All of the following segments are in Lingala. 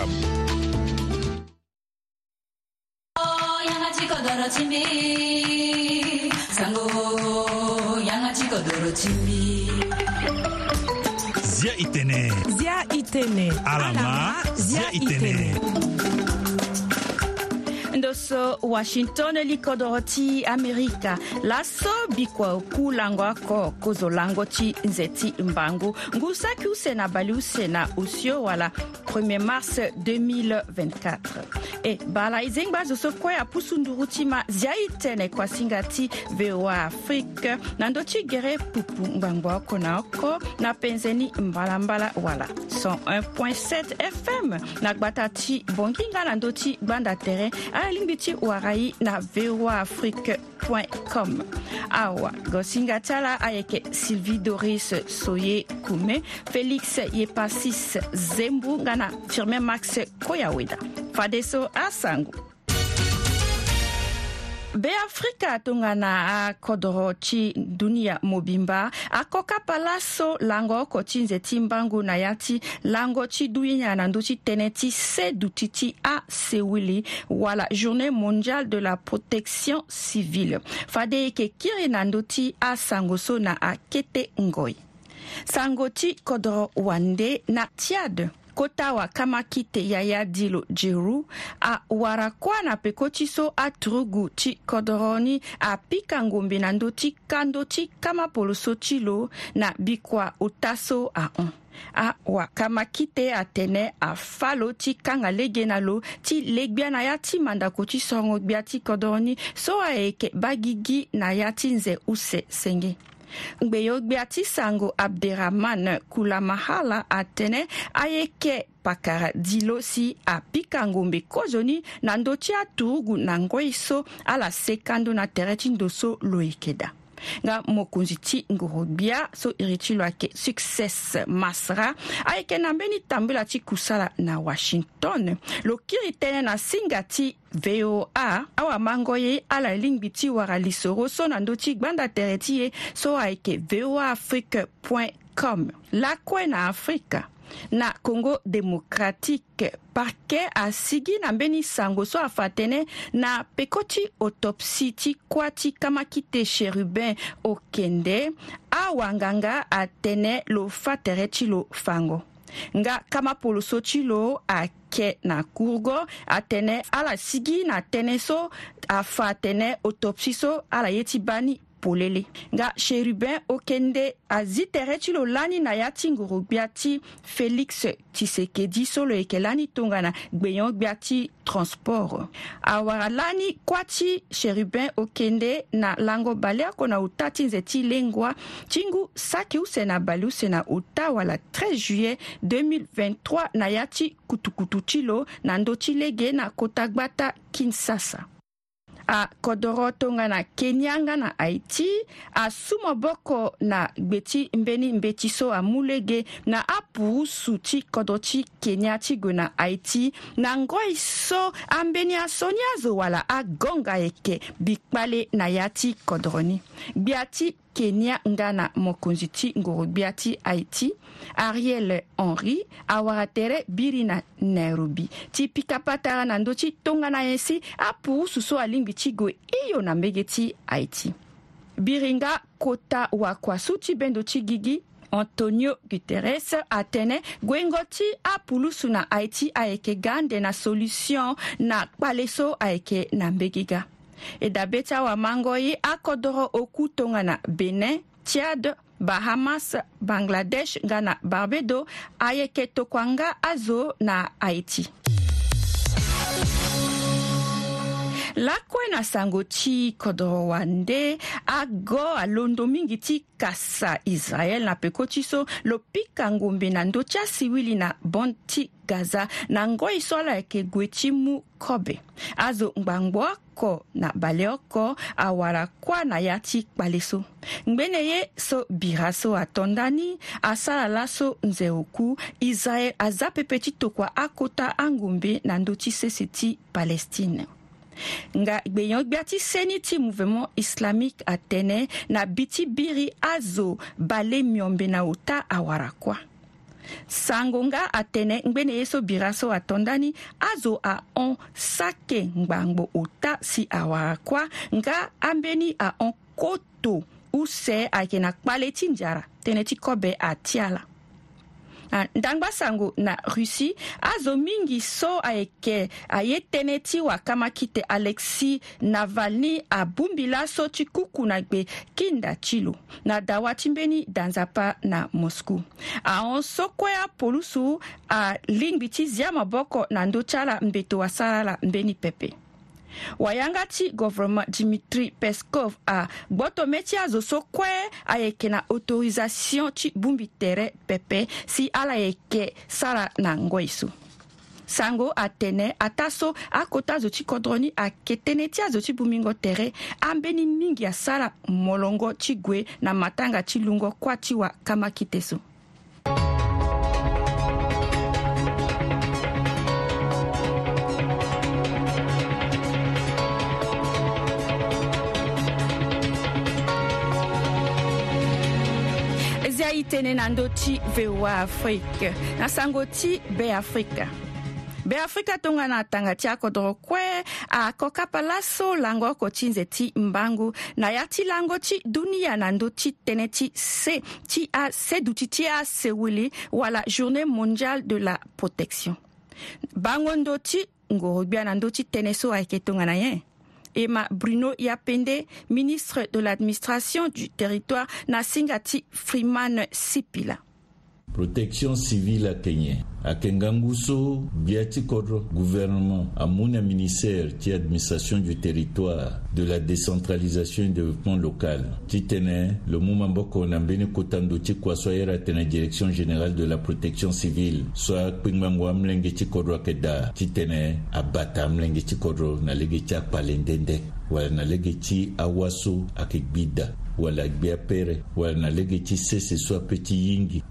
Club. Zia itene. Zia itene. Alama. Zia itene. Zia itene. ndoso washington likodro ti amerika laso bikua ku lango oko kozo lango ti nze ti mbangu ngu saki use na bale use na osio wala 1er mars 2024 e eh, bala e zengba azo so kue apusu nduru ti ma zia e tënë kua singa ti voa afrique na ndö ti gere pupu ngbangba oko na oko na penze ni mbalambala wala 101.7 fm na gbata ti bonginga na ndö ti gbanda tere arline biti warai na voa afrique com awa gosinga tala ayeke sylvie doris soye kume félix ye pasis zembu nga na firmin max koyaweda fadeso asango beafrika tongana akodro ti dunia mobimba akoka palaso lango oko ti nze ti mbangu na ya ti lango ti duinyaa na ndö ti tënë ti se duti ti asewili wala journée mondiale de la protection civile fade yeke kiri na ndö ti asango so na akete ngoi sango ti kodro wande na tiade kota wakama kite yaya dilo jeru awara kuana peko ti so aturugu ti kodoroni apika ngombe na ndö ti kando ti kama polo so ti lo na bikua ota so ahon awakama kite atene afâ lo ti kanga lege na lo ti legbia na ya ti mandako ti sorongo gbia ti kodoroni so ayeke ba gigi na ya ti nze use senge ngbe ye gbea ti sango abderrahman kulamahala atënë aye kê pakara dilo si apika ngombe kozo ni na ndö ti atugu na ngoi so ala sekando na tere ti ndo so lo yeke da nga mokonzi ti ngorobia so iri ti lo ayeke succès masra ayeke na mbeni tambula ti kusala na washington lo kiri tënë na singa ti voa awamango ye ala lingbi ti wara lisoro so na ndö ti gbanda tere ti ye so ayeke voa afrique com lakue na afrika na congo démocratique parquet asigi na mbeni sango so afa tënë na peko ti autopsie ti kuâ ti kama kite chérubin okende awanganga atënë lo fâ tere ti lo fango nga kamapolo so ti lo ayeke na kurgo atene ala sigi na tënë so afa tene autopsie so ala ye ti bani polele nga sherubin okende azi tere ti lo lani na ya ti nguru gbia ti félix tshisekedi so lo yeke lani tongana gbeyon gbia ti transport awara lani kuâ ti sherubin okende na lango bale akona ota ti nze ti lengwa ti ngu saki use na bale use na ota wala 13 juillet 2023 na ya ti kutukutu ti lo na ndö ti lege na kota gbata kinsasa kodoro tonga na kenyanga na haiti asu moboko na gbe ti mbeni mbe ti so amû lege na apuru su ti kodro ti kenya ti gue na haiti na ngoi so ambeni aso ni azo wala agonga yeke bikpale na ya ti kodro ni gbia ti kenya nga na mokonzi ti ngorobia ti haïti ariel henry awara tere biri na nairobi ti pikapa tara na ndö ti tongana ye si apu so so alingbi ti gue hio na mbege ti haïti biri nga kota wakuasu ti bendo ti gigi antonio guterres atënë gue ngo ti apulu so na haïti ayeke ga ande na solution na kpale so ayeke na mbege ga e dabe ti awamango ye akodro oku tongana benin tiad bahamas bangladesh nga na barbedo ayeke tokua nga azo na haïti lakue na sango ti kodro wande ago alondo mingi ti kasa israel na peko ti so lo pika ngombe na ndö ti asiwili na bon ti gaza na ngoi so ala yeke gue ti mu kobe azo ngbangbo oko na bale oko awara kuâ na ya ti kpale so ngbene ye so bira so atondani asara la so nze oku israel aza pepe ti tokua akota angombe na ndö ti sese ti palestine nga gbeyan gbia ti seni ti mouvement islamique atënë na bi ti biri azo bale miombe na ota awara kuâ sango nga atene ngbene ye so bira so atondani azo ahon sake ngbango ota si awara kuâ nga ambeni ahon koto use ayeke na kpale ti nzara tënë ti kobe atia la Ah, ndangba sango na russie azo mingi so ayeke aye tënë ti wakamaki tene alexis navalny abumbila so ti kuku na gbe kinda ti lo na dawa ti mbeni danzapa na moscou ahon so kue apolusu alingbi ah, ti zia maboko na ndö ti ala mbeto asara ala mbeni pepe wayanga ti gouvernement dimitri peskov agboto mê ti azo so kue ayeke na autorisation ti gbungbi tere pepe si ala yeke sara na ngoi so sango atene ata so akota azo ti kodro ni ayeke tënë ti azo ti bumingo tere ambeni mingi asara molongo ti gue na matanga ti lungo kuâ ti wa kama kite so ye i tënë na ndö ti voa afrique na sango ti beafrika beafrika tongana atanga ti akodro kue akokapa laso lango oko ti nze ti mbangu na ya ti lango ti dunia na ndö ti tënë ti se ti ase duti ti ase wili wala journée mondiale de la protection bango ndö ti ngoro gbia na ndö ti tënë so ayeke tongana ye Emma Bruno Yapende, ministre de l'administration du territoire, Nasingati Freeman Sipila protection civile à Kenya. À Kengangusu, biati gouvernement, gouvernement amuna ministère ti administration du territoire de la décentralisation et développement local Titene le Moumamboko, Nambene Kotando, na mbeni direction générale de la protection civile Soa Pingmangwa, amlenge ti abata amlenge ti kodro na lege Awasu, na wala gbia pere lege ti sese so ape ti yingi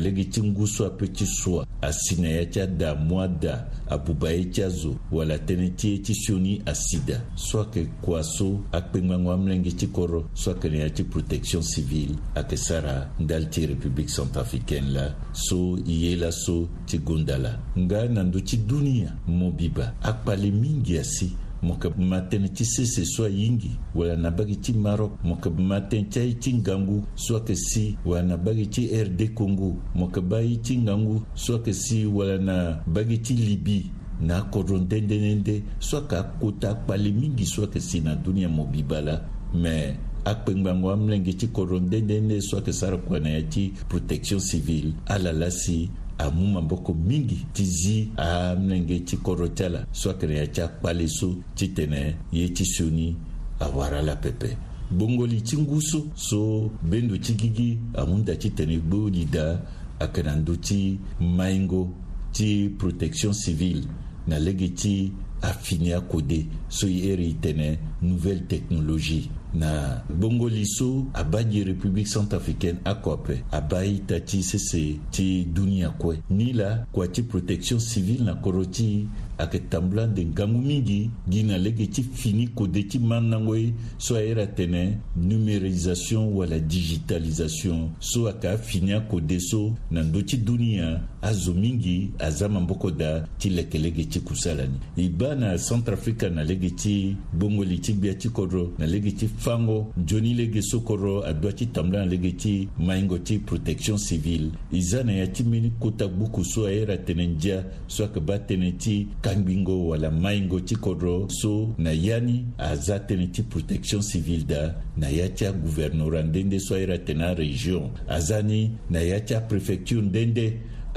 lege ti ngu so ape ti sua asina ya ti ada mu ada abuba ye ti azo wala tënë ti ye ti sioni asida so ayeke kua so akpengbango amelenge ti koro so ayeke na ya ti protection civile ayeke sara ndali ti république centrafricaine la so e ye laso ti gundala nga na ndö ti dunia mo biba akpale mingi asi moka matene ti sese so yingi wala na bagi ti maroc moka matene ti aye ti ngangu so ayeke si wala na bagi ti rd congo moka ba ye ti ngangu so ayeke si wala na bagi ti libi na akodro ndendene nde so ayeke akota akpale mingi so ayeke si na dunia mobiba la me akpengbango amlenge ti kodro ndendene nde so ayeke sara kue na ya ti protection civile ala la si amu maboko mingi tɩ zi a mnenge tɩ korotɛ la soakn yaa tɩ a kpale so tɩ tene ye tɩ soni a wara la pɛpɛ gbongoli tɩ nguso so bendo tɩ gigi amunda tɩ tene gbooli da a kana n do tɩ maingo tɩ protection civile na lege tɩ a finiya kode so y ere y tene nouvelle technologie na bongoli so a b'a ye république centrafricaine akɔpɛ a b'a ye ta ti sese ti duniɲa kɔɛ ni la kua ti protection civile na kɔrɔ ti ayeke tambula nden ngangu mingi gi na lege ti fini kode ti man nango ye so airi atene numérisation wala digitalisation so ayeke afini akode so na ndö ti dunia azo mingi aza maboko da ti leke lege ti kusala ni e ba na centrafrika na lege ti gbongoli ti gbia ti kodro na lege ti fango nzoni lege so kodro adoa ti tambula na lege ti maingo ti protection civile e za na ya ti mbeni kota gbuku so airi atene ndia so ayeke ba atene ti sanguingo wala maingo ti kodro so na ya ni aza tënë ti protection civile da na ya ti aguvɛrnora ndende so airi atene arégion aza ni na ya ti apréfecture ndende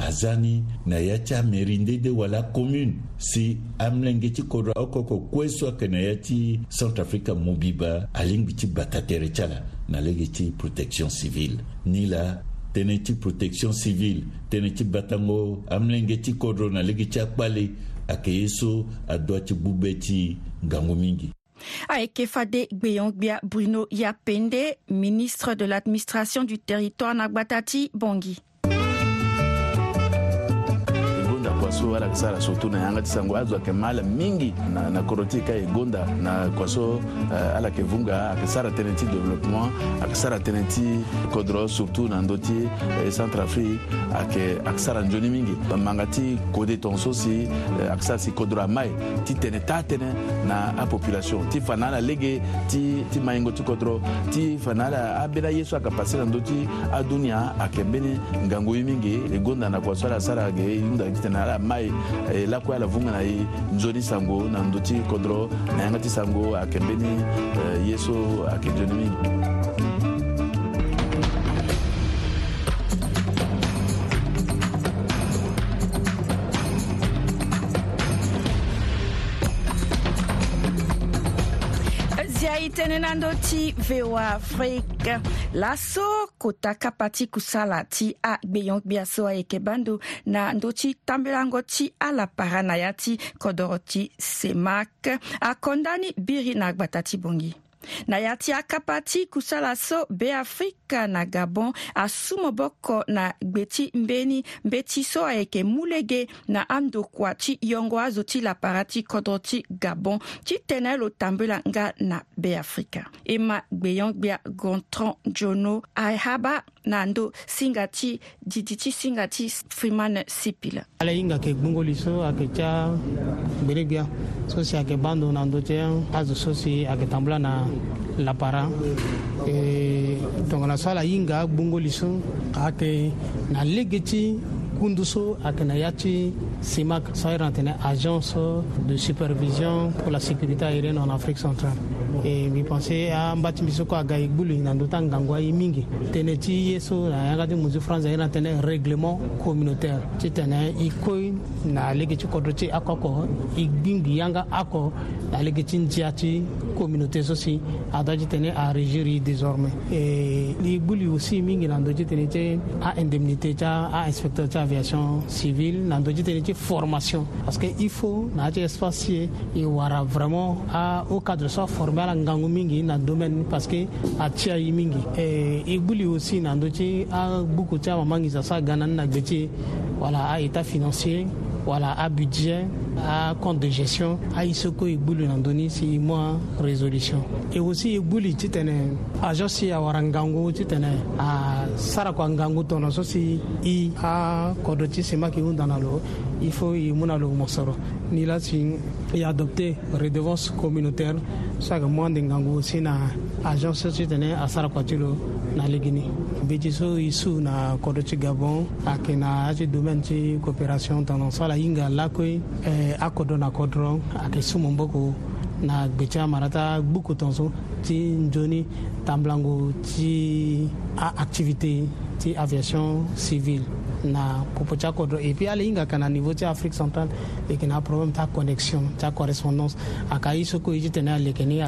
aza ni na ya ti amairie ndende wala commune si amlenge ti kodro okoko kue so ayeke na ya ti centre africa mu biba alingbi ti bata tere ti ala na lege ti protection civile ni la tënë ti protection civile tënë ti batango amlenge ti kodro na lege ti akpale ayeke so adö ti gbube ti ngangu mingi ayeke fade gbeongbia bruno yapende ministre de l'administration du territoire na gbata ti bongi so balakisala surtout na ye anga ti sango azwake mala mingi na, na koroti ka e gonda na kua so uh, ala yeke vunga ayeke sara tënë ti développement ayeke sara tënë ti kodro surtout na ndö ti eh, centre afrique ayeke ayeke sara nzoni mingi manga ti kode tongaso si eh, ayeke sara si kodro amae ti tene taa tënë na apopulation ti fa na ala lege ti, ti mahingo ti kodro ti fa na ala abeni aye so ayeke passe na ndö ti adunia ayeke mbeni ngangu ye mingi e gonda na kua so ala sara ayeke hunda ti tene ala ma ye eh, lakuya la vunga na ye nzoni sango na ndö ti kodro na yanga ti sango ayeke mbeni eh, ye so ayeke nzoni mingi tenena ndö ti voa afrique laso kotaka pati kusala ti agbeyongbi aso ayeke bandu na ndö ti tambelango ti ala para na ya ti kodro ti semak akondani biri na agbata ti bongi na ya ti akapa ti kusala so beafrika na gabon asu moboko na gbe ti mbeni mbe ti so ayeke mu lege na andokua ti yongo azo ti lapara ti kodro ti gabon ti tene lo tambelanga na beafrika e ma gbeyonggbia gontran jono ahaba na ndö singa ti didi ti singa ti freeman sipila ala hinga yeke gbungoli so ayeke tya gbedebia so si ayeke ba ndo na ndö ti azo so si ayeke tambula na lapara e tongana so ala hinga agbungoli so ayeke na lege ti kundu so ayeke na ya ti simak so airi na e tene agence de supervision pour la sécurité aérienne en afrique centrale et mbi pense à mbi so kue aga e gbulu na ndö ta ngangu aye mingi tene ti ye so na yanga ti mu france ayena tënë règlement communautaire ti tene e koi na lege ti kodro ti akoko e gbingi yanga oko na lege ti nzia ti communauté so si ada ti tene arégir ye désormais e e gbulu aussi mingi na ndö ti tene ti aindemnité ti ainspecteur ti aviation civile na ndö ti tene ti formation parce que il faut na ya ti espace si e wara vraiment au cadre soit formel. ngangu mingi na domaine parce que a tia yi mingi eh, i gbuli aussi na ndö ti abuku ti amama ngiza so aga na ni na gbe ti wala aétat financier voilà, à budget, à compte de gestion, à Isoko et Boulou Nandoni, c'est moi résolution. Et aussi, Boulou, tu tenais, à Jossi, à Warangango, tu tenais, à Sarakwangango, ton associé, et à Kodoti, c'est moi qui l'eau. il faut y Mounalo Mosoro. Ni là, et adopter redevance communautaire, Ça chaque mois, d'engango c'est à Jossi, tu tenais, à Sarakwatilo, dans les mbe ti so e su na kodro ti gabon ayeke na ya ti domaine ti coopération tongana so ala hinga ala kue akodro na kodro ayeke sumu mboko na gbe ti amara ta gbuku tongaso ti nzoni tamblango ti aactivité ti aviation civile na kupo et puis ale on kana niveau ti afrique centrale leke na problème ta connexion ta correspondance A ye so kue le tene à ni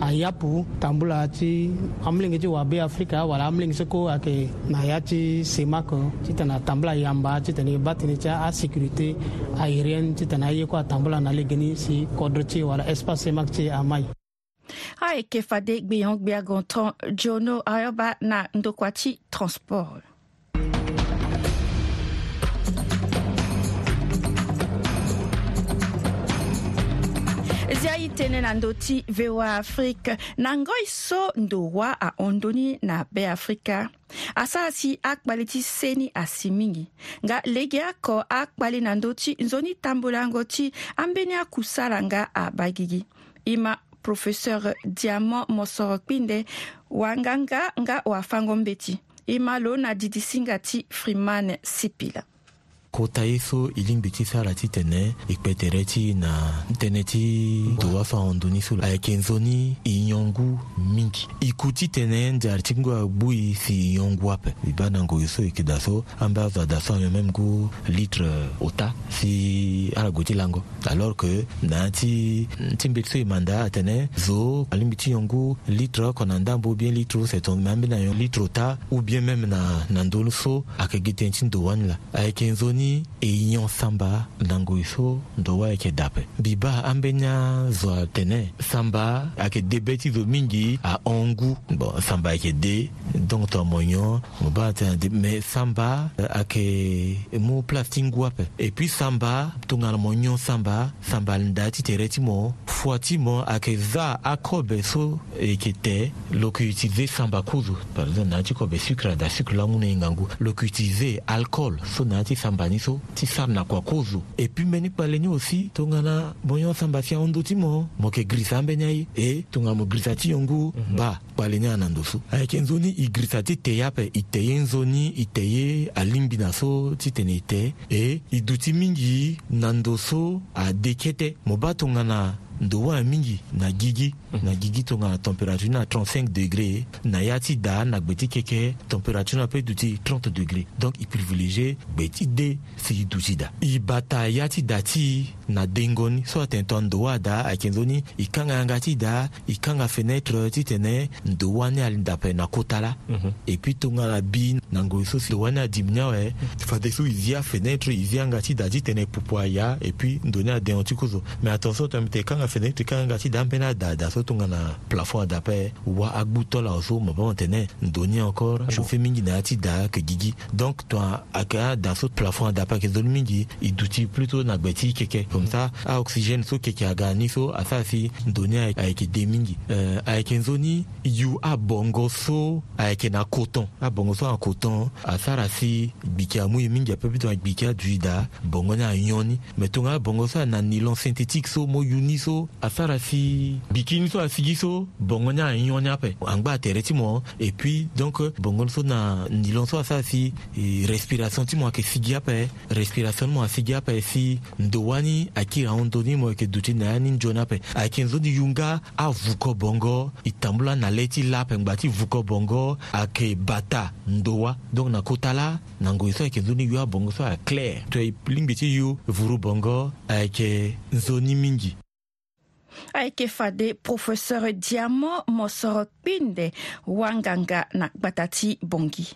ayapu tambula ti amlenge ti wabe afrique awala amlenge so à ayeke na ya ti semak ti yamba ti tene ba tënë à sécurité aérienne ti tene aye na lege si kodro ci wala espace semak ti amaï ayeke fade gbe hongbe agon jono ayoba na ndokwati transport izia ye tënë na ndö ti voa afrique na ngoi so ndo wâ ahondöni na beafrika asara si akpali ti seni asi mingi nga lege oko akpali na ndö ti nzoni tambula yango ti ambeni akusala nga abagi gi i ma professeur diamant mosoro kpinde wanganga nga wafango mbeti e ma lo na didisinga ti freeman sipila kota ye so i lingbi ti sara ti tene e kpe tere ti na tënë ti dowafa honduni so lo ayeke nzoni e yongu mingi e ku ti tene nzari ti ngo agbu e si e yongu ape e ba na ngoi so e yeke daso ambâ azo adaso ayo même gu litre ota si ala gue ti lango alors que na yâ ti ti mbeti so e manda atene zo alingbi ti yongu litre oko na ndambo ou bien litre oseton me ambeni na litre ota ou bien même na na ndolu so ayeke gi tënë ti ndowani la ayeke nzoni ni e ɲɔn sanba nangoyiso ndɔwa ye kɛ dapɛ biba an be ɲa zɔa tɛnɛ sanba a kɛ de bɛti zo min ji a ɔngu bɔn sanba ye kɛ de donc tɔ mɔɲɔ o b'a tɛna de mais sanba a kɛ mu plastinguwa pɛ et puis sanba tongalamɔɲɔ sanba sanbalinda ti tɛrɛ ti mɔ fua ti mɔ a kɛ za a kɔ bɛ so e kɛ tɛ locutize sanba kuzu par exemple na ti kɔ bɛ sucre da sucre laŋu ne ngangu locutize alcool so na ti sanba ni so ti sara na kua kozo e puis mbeni kpale ni aussi tongana bongo samba si ahondo ti mo mo yeke grisa ambeni aye e tongana mo grisa ti yongu mhm. ba kpale ni ana ndo so ayeke nzoni i grisa ti te ye ape e te ye nzoni e te ye alingbi na so ti tene e te e e duti mingi na ndo so adeke te mo ba tongana ndo wâ mingi na gigi mhm. na gigi tongana température ni na 35 degré na ya ti daa na gbe ti keke température ni apeut duti e 30 degré donc e privilégié gbe ti de si e duti da e bata ya ti daa ti na dengoni so atene ndo wâ daa ayeke nzoni e kanga yanga ti daa e kanga fenêtre titene ndo wâ ni alindape na kota la e puis tongana bi na ngoi so si ndo wâ ni adimi ni awe mhm. fade so e zia fenêtre e zia nga ti daa ti tene pupu aya e puis ndo ni adengoni ti kuzo mais attention tongana mite e kanga fɛnɛ tɩ kan ka tɩ da n pẽna a daa daso tʋ ŋana plafon a dapɛ wa a gbu tɔla o soma bãmb tẽnɛ n doni encore chauffé mingi na a tɩ daa ke gigi donc tɩ a ka daso plafon a dapɛ ke zol mingi y duti plutôt na gbɛ tɩ y kɛkɛ comme ça a oxygène so kɛkɛ a gaa ninso a saa sɩ n doni a yeke de mingi euh, a yeke n zoni yu a bɔngɔ so a yeke na coton a bɔngɔ so a coton a sara sɩ gbiki a mu ye mingi a pɛ bɩ tɩ a gbiki a dui daa bɔngɔ ne a yõni mais tʋ ŋa a bɔngɔ so a na nilon synthétique so mo yu ni so so asara si bikini so asigi so bongo ni anyo ni ape angba atere ti mo et puis donc bongo so na ndilon so asara si respiration ti mo ayeke sigi ape respiration ni mo asigi ape si ndo wani akiri ahondo ni mo yeke duti na ya ni nzoni ape ayeke nzoni yunga avuko bongo e tambula na le ti la ape ngba ti vuko bongo ayeke bata ndo wa donc na kota la na ngoi so ayeke nzoni yo abongo so aclaire to e lingbi ti yu vuru bongo ayeke nzoni mingi ayeke fade professeur diamant mosoro kpinde wanganga na gbata ti bongi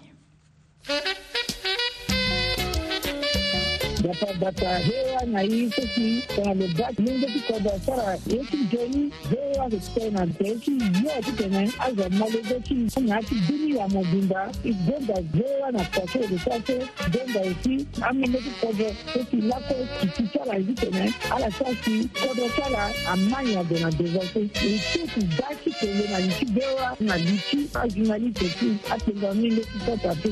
dapabata hewa na hii sisi kanalobaki lingeti koda sara yeti geni hewa kekitena teki yoki tene aza malezeki nati duni ya mobimba idonda hewa na pase edesase donda esi ameleki kodo eti lako kiti sara ezi tene ala sasi kodo sara amani ado na devase iteki daki tele na liki bewa na liki ajunali teki atenga mi leki sata pe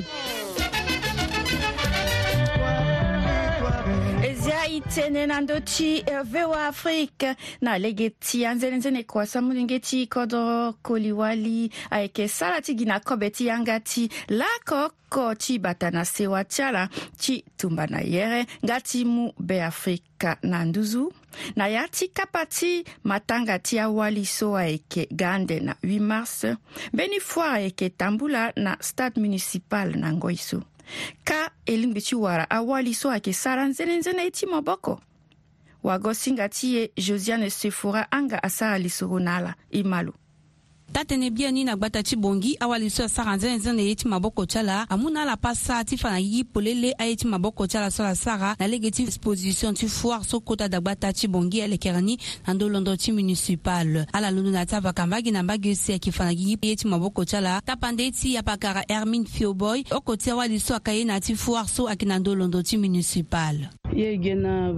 hitenenando ti eh, voa afrique na lege ti anzene-nzene kua samulenge ti kodro koliwali ayeke sara ti gi na kobe ti yanga ti lakoko ti bata na sewa ti ala ti tumba na yere nga ti mu beafrika na nduzu na yâ ti kapa ti matanga ti awali so ayeke ga ande na 8 mars mbeni foire ayeke tambula na stade municipal na ngoi so ka elingbi ti wara awali so ayeke sara nzene-nzene e ti mo boko wago singa ti e josiane sefora anga asara lisoro na ala e ma lo ta tënë bia ni na gba ta ti bongi awali so sara nzene na ye ti maboko ti ala amû na ala pa sara ti fa na yigi polele aye ti maboko ti ala so la sara na lege ti exposition ti foire so kota dagba ta ti bongi alekere ni na ndö londo ti municipal ala londo na ti avaka mbage na mbage ose ayeke fa na yigi ye ti maboko ti ala tapande ti apakara hermine fioboy oko ti awali so aka ye na ti foire so ayeke na ndö londo ti municipal yege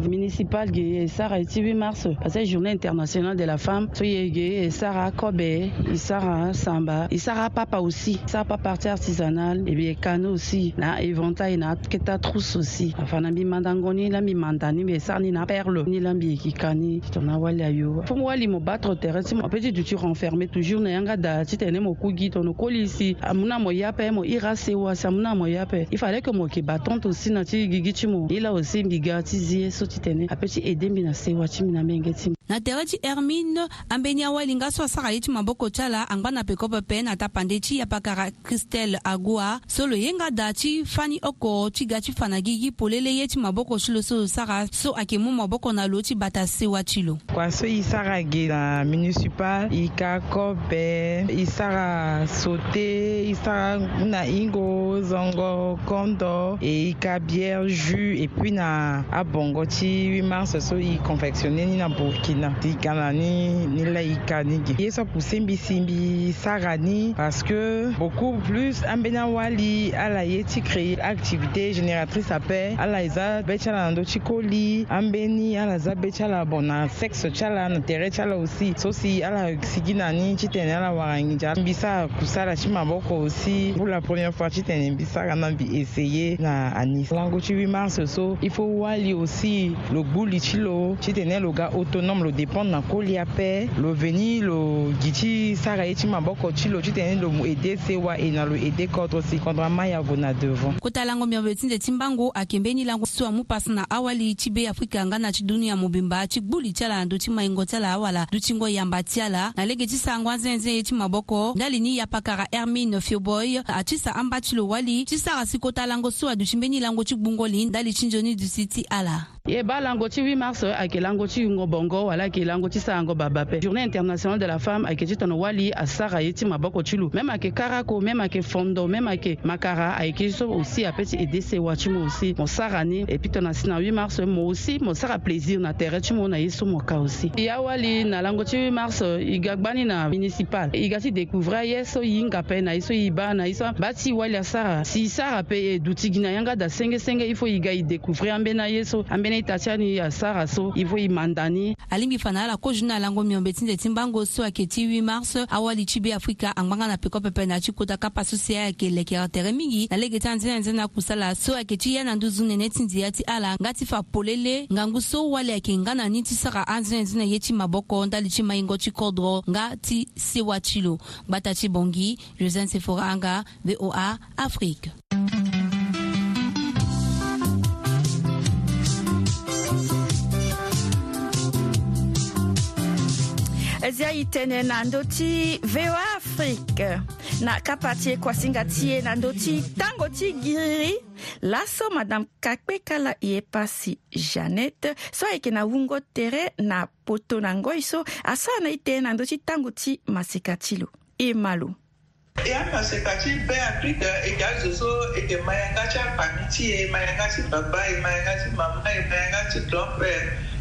municipal ge sara 8 mars parce journée internationale de la femme so yege sara kobe Sarah samba Sarah papa aussi sa papa partie artisanale et bien kano aussi na éventail na keta trousse aussi afana mbi mandango la lambi mandani mais sara ni na perle ni lambi ekikani tona wali ayo fo moi wali mo battre terrain si mon petit tu renfermé toujours na yanga da ti tene mo kugi tono koli ici amuna mo yape mo ira sewa samuna mo yape il fallait que mo ke battante aussi na ti gigi ti mo ila aussi ti garanti zi ye so ti tene apeut ti ede mbi na se wachi mbi na ambenge ti na tere ti hermine ambeni awalinga so asara ye ti maboko ti ala angba na pekope pene ata pande ti yapakara christelle agua so lo yenga da ti fani oko ti ga ti fa na gi gi polele ye ti maboko ti lo so lo sara so ayeke mu maboko na lo ti bata sewa ti lo kua so e sara ge na municipal e ka kope e sara sauté e sara mû na hingo zongo kondo e e ka bière jus et puis na abongo ti 8 mars so e confectionne ni na burkina tina tikana ni ni laika ni ge ye so kusimbisimbi sara ni parce que beaucoup plus an bena wali ala ye ti créer activité génératrice ape ala e za be ti ala na ndö ti koli ambeni ala za be ti ala bon na sexe ti ala na tere ti ala aussi so si ala sigi na ni ti tene ala warangi nzia mbi sara kusala ti maboko aussi pour la première fois ti tene mbi sara na mbi essaye na anis lango ti 8 mars so e faut wali aussi lo gbuli ti lo ti tene lo ga autonome lo dépendre na kolia ape lo veni lo gi ti sara ye ti maboko ti lo ti tene lo mu ede sewa e na lo ede kodro si kondro ama ya vo na devant kota lango miave ti nze ti mbango ayeke mbeni lango so amu pasi na awali ti be afrika anga na ti dunia mobimba ti gbuli ti ala na ndö ti maingo ti ala awala ndö ti ngo yamba ti ala na lege ti sango anzenze ye ti maboko ndali ni yapakara hermine fioboy ati sa amba ti lo wali ti sara si kota lango so aduti mbeni lango ti gbungo li ndali ti nzoni dusi ti ala ye b'a lango ti 8 mars ayeke lango ti yungo bongo wala ayeke lango ti sarango babape journée internationale de la femme ayeke ti tongana wali asara ye ti maboko ti lo même ayeke karako même ayeke fondo même ayeke makara ayeke ti so aussi apeut ti ede sewa ti mu aussi mo sara ni e puis tongana si na 8 mars mo aussi mo sara plaisir na tere ti mu na ye so mo ka aussi e ya wali na lango ti 8 mars e ga gba ni na municipal e ga ti découvrir aye so hinga ape na ye so e ba na ye so ba ti wali asara si sara ape e duti gi na yanga da sengesenge i faut e ga e découvrir ambeni aye so ambeni kene i tatia ni asara so i vo i mandani alingbi fa na ala kozu na lango miombe ti nzete ti mbango so ayeke ti 8 mars awali ti beafrika angbanga na peko pepe na ti kota kapa so si ayeke leke tere mingi na lege ti anzene-anzene akusala so ayeke ti ya na nduzu nene ti nzia ti ala nga ti fa polele ngangu so wali ayeke nga na ni ti sara anzene-anzene ye ti maboko ndali ti maingo ti kodro nga ti sewa ti lo gbata ti bongi josin sefora anga voa afrique zia e tënë na ndö ti voa afrique na kapa ti e kuasinga ti e na ndö ti tango ti giriri laso madame kakpe kala e ye pasi janete so ayeke na wungo tere na poto na ngoi so asara na e tënë na ndö ti tango ti maseka ti lo e ma lo e amaseka ti be afrika e yâ zo so e yeke mayanga ti apami ti e mayanga ti baba e mayanga ti mama e mayanga ti grand frère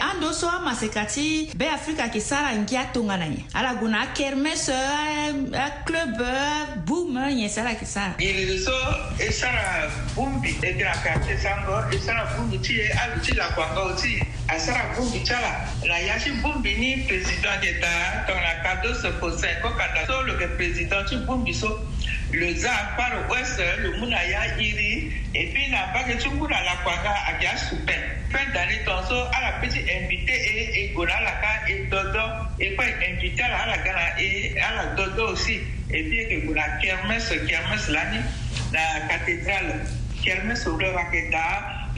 an do so a maseka ti be afrika yeke sara ngi atonga na nyen ala gue na akermes aclub boom nyen sara yeke sara giri so e sara bumbi e gra ka te sango e sara bumbi ti e alu ti lakuanga ti asara bumbi ti ala na ya ti bumbi ni président d'état tongana kadose posin kokada so lo yeke président ti bumbi so le za akparo west lo mû na ya iri e puis na mbage ti ngu na lakuanga ayeke asupene fin d'année tonso ala pesi invité et et gona la et dodo et puis invité la ala gana à la dodo aussi et puis que la kermesse kermesse l'année la cathédrale kermesse ou le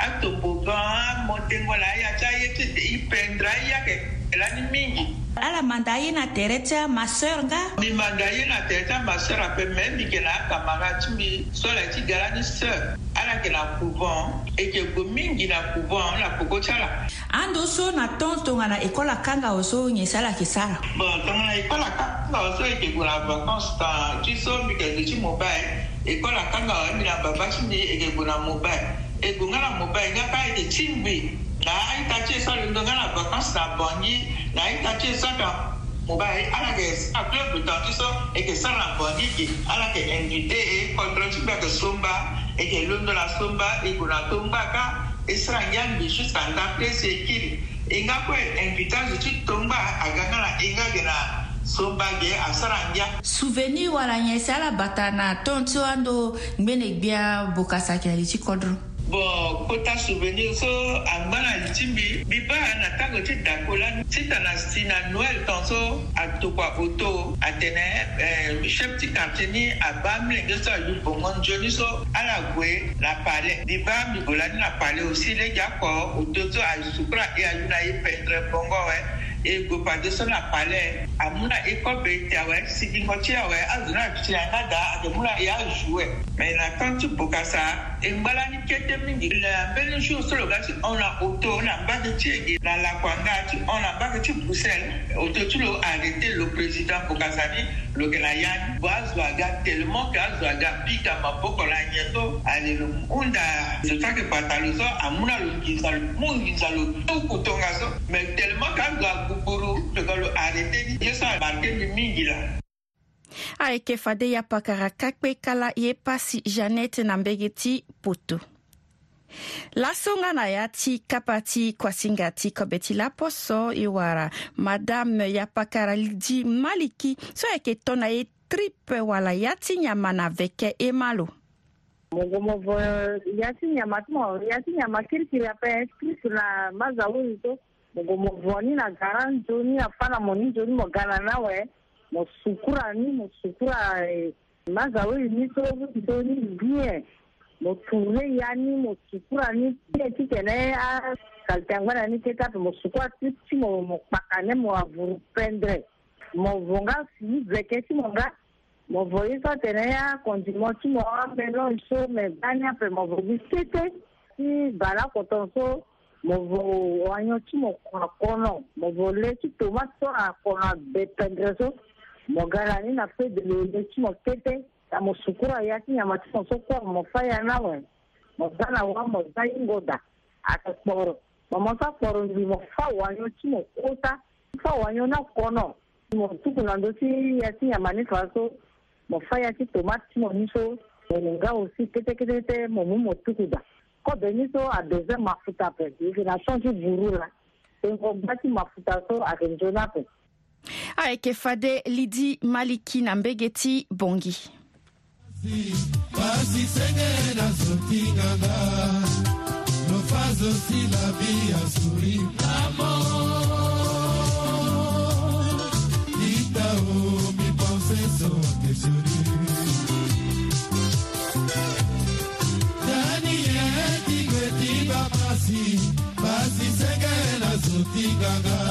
atobogan motengola ye atya ye ti ipendra ye yeke elani mingi ala manda ye na tere ti amaseur nga mi manda ye na tere ti amaseur ape me mi yeke na akama nga ti mi so la ti ga la ni seur ala yeke na couvent e yeke gue mingi na couvent la koko ti ala ando so na tongatonga na école akanga so nyen si ala yeke sara bon tongana na école akanga so e yeke gue na vacance tan ti so mbi yeke gue ti mobile école akanga mi na baba ti mbi e yeke gue na mobile e gue nga na mobali nga ka ayeke ti ngbi na aita ti e so londo nga na vacances na bongi na aita ti e so ayeke mobali ala yeke akule butan ti so e yeke sara na bongi gi ala yeke invité e kontro ti gbe yeke somba e yeke londo na somba e gue na tongbaka e sara ngia ngbi jusqu'à ndaku ti e si e kiri e nga kue invitasi ti tongba aga nga na e nga yeke na souveni wala nyɛ sɛ ala bata na tɔn ti wa ndo gbene gbia bokasa kɛli ti kɔdro bon kota souvenir so angba na li ti mbi mbi ba na tango ti dako lani ti ta na si na noël tonso atokua oto atene eh, chef ti quartier ni aba mlenge so ayu bongo nzoni so ala gue na pale mbi ba mbi go lani na pale osi lege oko oto so ayu sukura e ayu na ye pendre bongo we egbopade so na palɛ amu na ekɔbe ti awɛ sigingo ti awɛ azu na ti anga da adomu na ya zu wɛ mɛ na kan tu boka sa engbala ni kete mingi la belle chose sur le gars on a auto on a pas de tiege la la kwanga tu on a pas de Bruxelles auto tu le arrêté le président pour Kazani le Gnayan bazwaga tellement kazwaga pika maboko la nyeto ale le munda je crois que patalozo amuna le kizalo mungi zalo kutonga so mais tellement kazwa kuburu le arrêté yesa barke mingi la ayeke fade ya pakara kakpe kala ye pasi janete na mbege ti poto lasonga na ya ti kapa ti kuasinga ti kobe ti lapo so e wara madame ya pakara di maliki so ayeke tongana ye tripe wala ya ti nyama na veke e ma lo mungu movo ya ti nyama ti mo ya ti nyama kirikiri ape kristu na mazawiri so mungu movo ni na gara nzoni afâ na mo ni nzoni mo ga na na awe mosukurani mosukura eh, maza oyimiso ukuthi soniziye mothule yani mosukurani tiye tikene kaltangwanani ketape mosukura titi mokpakane moavurupendre movonga sizeke ti monga movo ye so tene ya kondimo ti mo ambelon ah, so mebani ape movo gi tete ti bala koton so movo oanyo ti mo kon akono movo le ti toma so akono abependre so mo gara ni na fe belele ti mo tete ta mo sukura ya ti nyama ti mo so kue mo fa ya na awe mo za na wa mo za hingoda ate kporo mo mo sa kporo mbi mo fa wanyo ti mo kota fa wanyo na kono mo tukuna ndö ti ya ti nyama ni fa so mo fa ya ti tomate ti mo ni so mo nga osi ketekete te mo mu mo tukuda kobe ni so abesoin mafuta ape irrigation ti buru la e ngo gba ti mafuta so ayeke nzoni ape ayeke fade lidi maliki na mbege ti bongi basi sengele na sotinganga nofazosilabi ya suri amo itao miponseso kesuri daniye tikweti bapasi basi sengele na sotinganga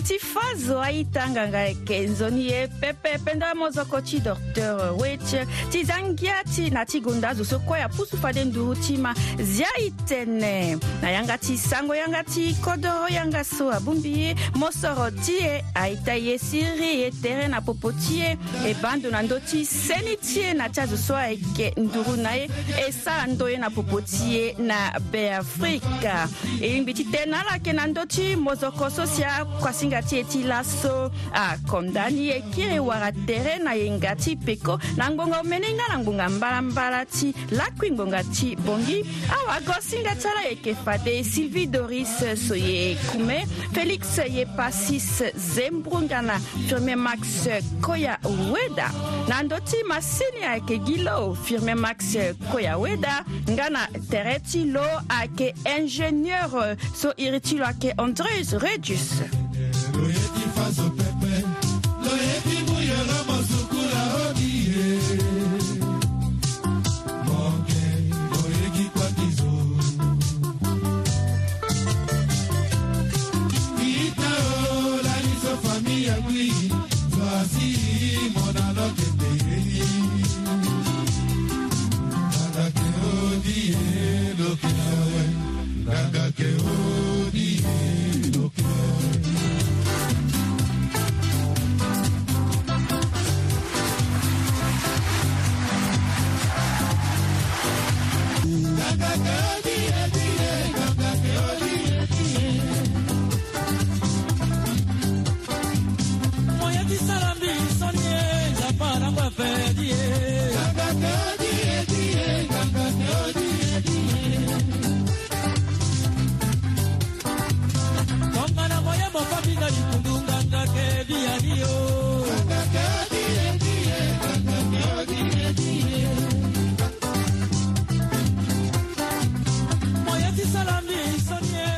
ge ti fazo aitanga nga yeke nzoni ye pepe penda mozoko ti docteur weche ti za ngia ti na ti gunda azo so kue apusu fade nduru ti ma zia e tene na yanga ti sango yanga ti kodro yanga so abungbi ye mosoro ti ye aita ye siri ye tere na popo ti ye e bando na ndö ti seni ti ye na ti azo so ayeke nduru na ye e sara ndö ye na popo ti ye na beafrika e yingbi ti tene ala yeke na ndö ti mozoko so si akuasi nga ti e ti laso akondani e kiri wara tere na yenga ti peko na ngbonga omene nga na ngbonga mbalambala ti lakui ngbonga ti bongi awagosi nga ti ala yeke fa te sylvie doris so ye kume félix ye pasis zembru nga na firmé max koya weda na ndö ti masini ayeke gi lo firmé max koya weda nga na tere ti lo ayeke ingénieur so iri ti lo ayeke andreus redius Casa